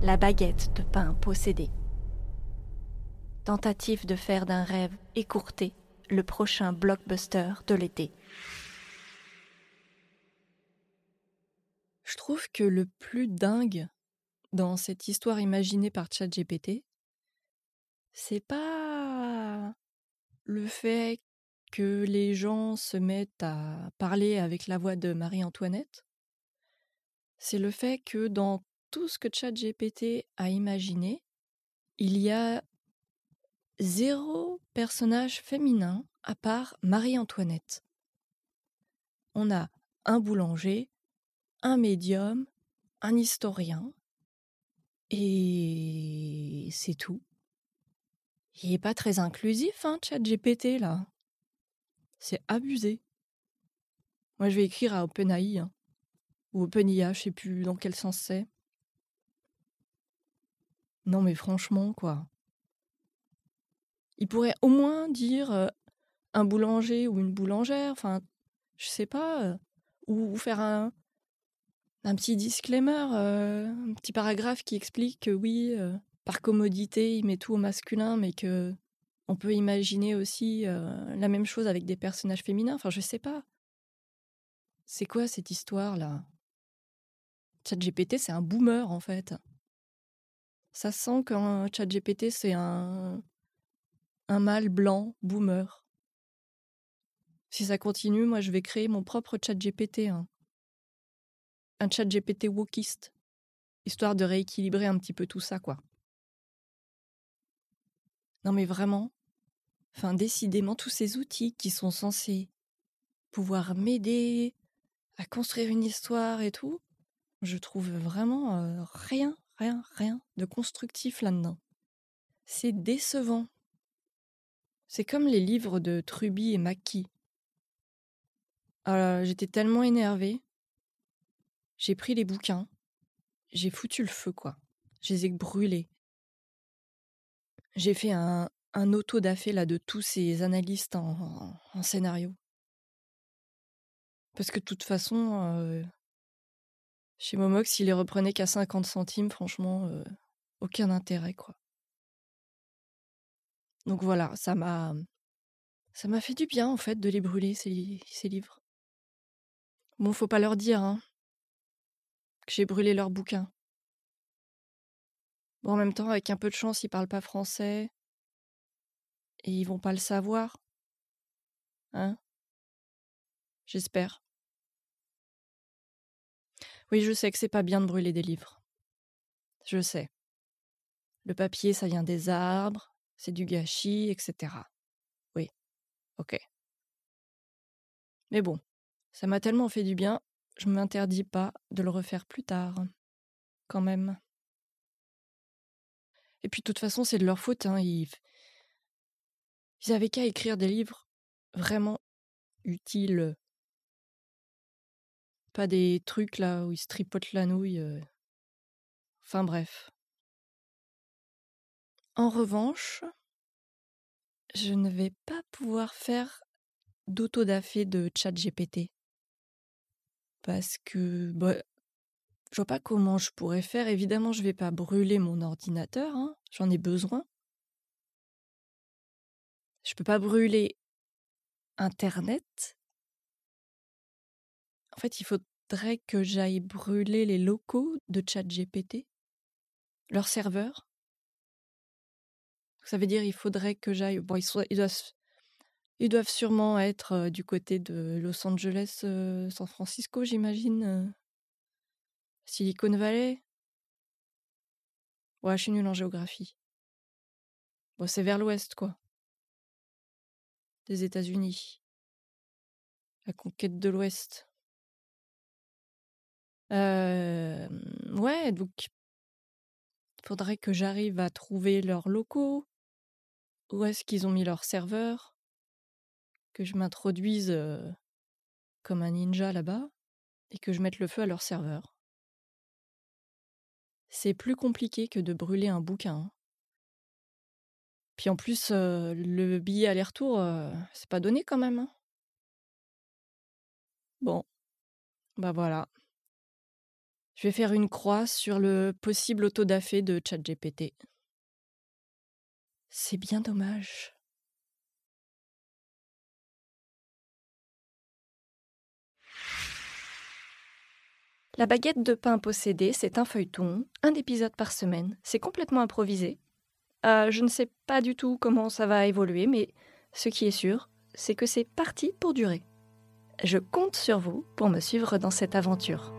La baguette de pain possédée. Tentative de faire d'un rêve écourté le prochain blockbuster de l'été. Je trouve que le plus dingue dans cette histoire imaginée par ChatGPT, c'est pas le fait que les gens se mettent à parler avec la voix de Marie-Antoinette, c'est le fait que dans tout ce que ChatGPT a imaginé, il y a zéro personnage féminin à part Marie-Antoinette. On a un boulanger, un médium, un historien, et c'est tout. Il n'est pas très inclusif, hein, GPT là. C'est abusé. Moi, je vais écrire à OpenAI, hein. ou OpenIA, je sais plus dans quel sens c'est. Non, mais franchement, quoi. Il pourrait au moins dire un boulanger ou une boulangère, enfin, je sais pas, ou faire un, un petit disclaimer, un petit paragraphe qui explique que oui, par commodité, il met tout au masculin, mais que on peut imaginer aussi la même chose avec des personnages féminins. Enfin, je sais pas. C'est quoi cette histoire-là? ChatGPT, c'est un boomer en fait. Ça sent qu'un ChatGPT, c'est un un mâle blanc boomer. Si ça continue, moi, je vais créer mon propre ChatGPT. Hein un chat GPT wokiste, histoire de rééquilibrer un petit peu tout ça, quoi. Non mais vraiment, enfin décidément tous ces outils qui sont censés pouvoir m'aider à construire une histoire et tout, je trouve vraiment euh, rien, rien, rien de constructif là-dedans. C'est décevant. C'est comme les livres de Truby et Mackie. Alors, j'étais tellement énervée j'ai pris les bouquins, j'ai foutu le feu, quoi. Je les ai brûlés. J'ai fait un, un auto-dafé là de tous ces analystes en, scénario. Parce que de toute façon, euh, chez Momox, s'il les reprenait qu'à 50 centimes, franchement, euh, aucun intérêt, quoi. Donc voilà, ça m'a. Ça m'a fait du bien, en fait, de les brûler, ces, livres. Bon, faut pas leur dire, hein que j'ai brûlé leurs bouquins. Bon, en même temps, avec un peu de chance, ils parlent pas français. Et ils vont pas le savoir. Hein J'espère. Oui, je sais que c'est pas bien de brûler des livres. Je sais. Le papier, ça vient des arbres, c'est du gâchis, etc. Oui. Ok. Mais bon, ça m'a tellement fait du bien je m'interdis pas de le refaire plus tard. Quand même. Et puis de toute façon, c'est de leur faute, hein, Ils avaient qu'à écrire des livres vraiment utiles. Pas des trucs là où ils se tripotent la nouille. Enfin bref. En revanche, je ne vais pas pouvoir faire d'autodafé de chat GPT parce que bah, je vois pas comment je pourrais faire. Évidemment, je vais pas brûler mon ordinateur, hein, j'en ai besoin. Je peux pas brûler Internet. En fait, il faudrait que j'aille brûler les locaux de ChatGPT, leur serveur. Ça veut dire il faudrait que j'aille. Bon, ils, ils doivent ils doivent sûrement être du côté de Los Angeles, San Francisco, j'imagine. Silicon Valley. Ouais, je suis nulle en géographie. Bon, c'est vers l'ouest, quoi. Des États-Unis. La conquête de l'ouest. Euh, ouais, donc faudrait que j'arrive à trouver leurs locaux. Où est-ce qu'ils ont mis leurs serveurs que je m'introduise comme un ninja là-bas et que je mette le feu à leur serveur. C'est plus compliqué que de brûler un bouquin. Hein. Puis en plus, le billet aller-retour, c'est pas donné quand même. Hein. Bon, bah voilà. Je vais faire une croix sur le possible autodafé de ChatGPT. C'est bien dommage. La baguette de pain possédée, c'est un feuilleton, un épisode par semaine. C'est complètement improvisé. Euh, je ne sais pas du tout comment ça va évoluer, mais ce qui est sûr, c'est que c'est parti pour durer. Je compte sur vous pour me suivre dans cette aventure.